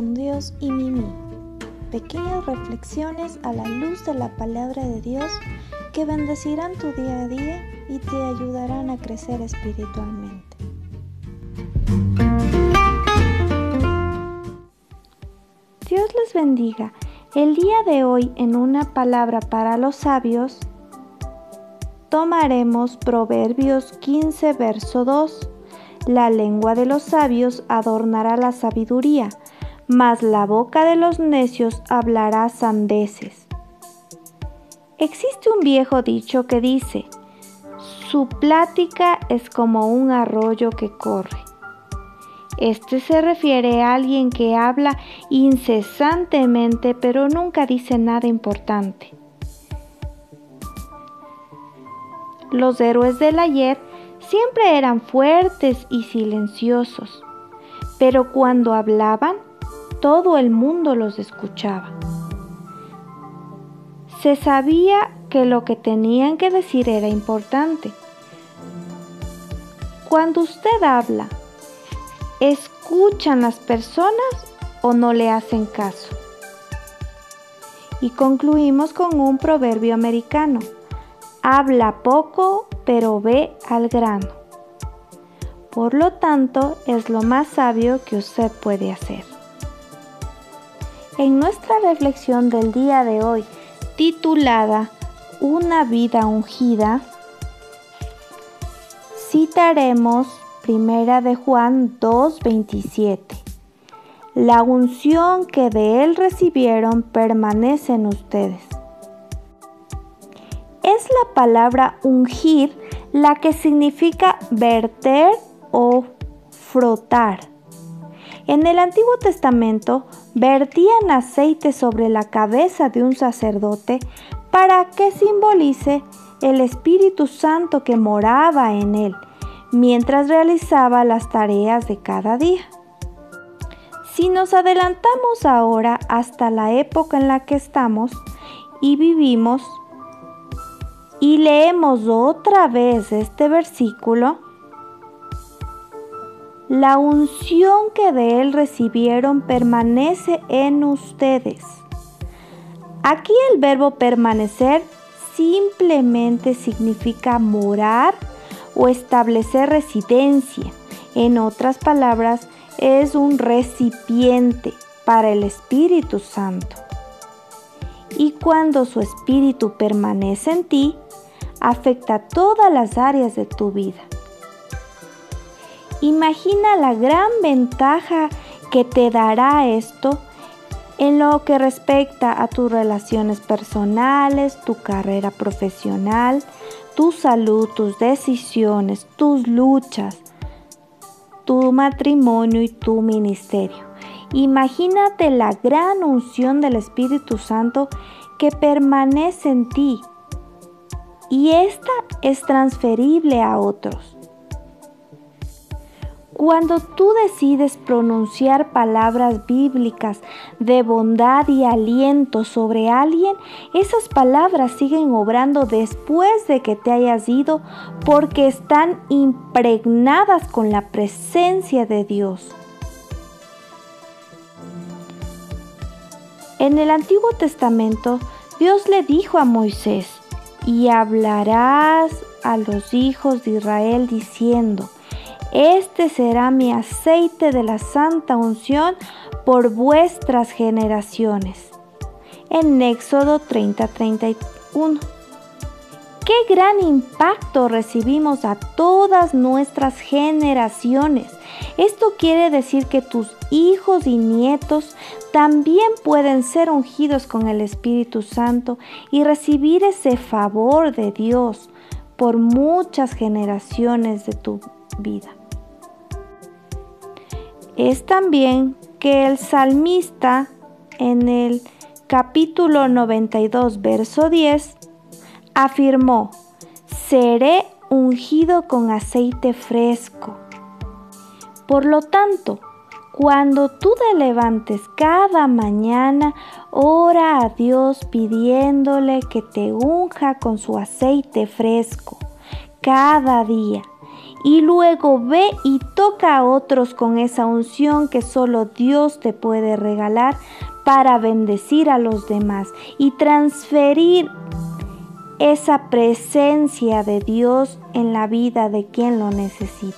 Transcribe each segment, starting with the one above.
Dios y Mimi. Pequeñas reflexiones a la luz de la palabra de Dios que bendecirán tu día a día y te ayudarán a crecer espiritualmente. Dios les bendiga. El día de hoy en una palabra para los sabios tomaremos Proverbios 15, verso 2 la lengua de los sabios adornará la sabiduría, mas la boca de los necios hablará sandeces. Existe un viejo dicho que dice, su plática es como un arroyo que corre. Este se refiere a alguien que habla incesantemente pero nunca dice nada importante. Los héroes del ayer siempre eran fuertes y silenciosos, pero cuando hablaban, todo el mundo los escuchaba. Se sabía que lo que tenían que decir era importante. Cuando usted habla, ¿escuchan las personas o no le hacen caso? Y concluimos con un proverbio americano. Habla poco pero ve al grano. Por lo tanto, es lo más sabio que usted puede hacer. En nuestra reflexión del día de hoy, titulada Una vida ungida, citaremos Primera de Juan 2:27. La unción que de él recibieron permanece en ustedes es la palabra ungir la que significa verter o frotar. En el Antiguo Testamento vertían aceite sobre la cabeza de un sacerdote para que simbolice el Espíritu Santo que moraba en él mientras realizaba las tareas de cada día. Si nos adelantamos ahora hasta la época en la que estamos y vivimos, y leemos otra vez este versículo, la unción que de él recibieron permanece en ustedes. Aquí el verbo permanecer simplemente significa morar o establecer residencia. En otras palabras, es un recipiente para el Espíritu Santo. Y cuando su Espíritu permanece en ti, afecta todas las áreas de tu vida. Imagina la gran ventaja que te dará esto en lo que respecta a tus relaciones personales, tu carrera profesional, tu salud, tus decisiones, tus luchas, tu matrimonio y tu ministerio. Imagínate la gran unción del Espíritu Santo que permanece en ti y esta es transferible a otros. Cuando tú decides pronunciar palabras bíblicas de bondad y aliento sobre alguien, esas palabras siguen obrando después de que te hayas ido porque están impregnadas con la presencia de Dios. En el Antiguo Testamento, Dios le dijo a Moisés, y hablarás a los hijos de Israel diciendo, este será mi aceite de la santa unción por vuestras generaciones. En Éxodo 30:31. Qué gran impacto recibimos a todas nuestras generaciones. Esto quiere decir que tus hijos y nietos también pueden ser ungidos con el Espíritu Santo y recibir ese favor de Dios por muchas generaciones de tu vida. Es también que el salmista en el capítulo 92, verso 10, afirmó, seré ungido con aceite fresco. Por lo tanto, cuando tú te levantes cada mañana, ora a Dios pidiéndole que te unja con su aceite fresco cada día y luego ve y toca a otros con esa unción que solo Dios te puede regalar para bendecir a los demás y transferir esa presencia de Dios en la vida de quien lo necesite.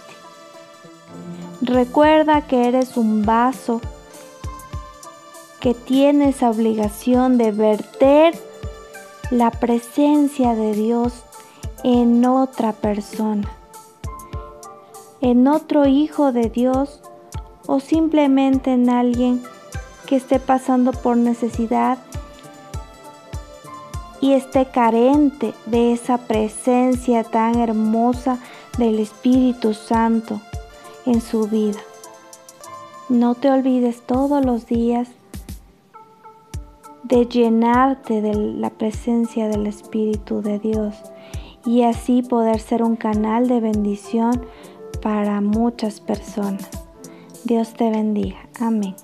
Recuerda que eres un vaso que tienes obligación de verter la presencia de Dios en otra persona, en otro hijo de Dios o simplemente en alguien que esté pasando por necesidad y esté carente de esa presencia tan hermosa del Espíritu Santo en su vida. No te olvides todos los días de llenarte de la presencia del Espíritu de Dios y así poder ser un canal de bendición para muchas personas. Dios te bendiga. Amén.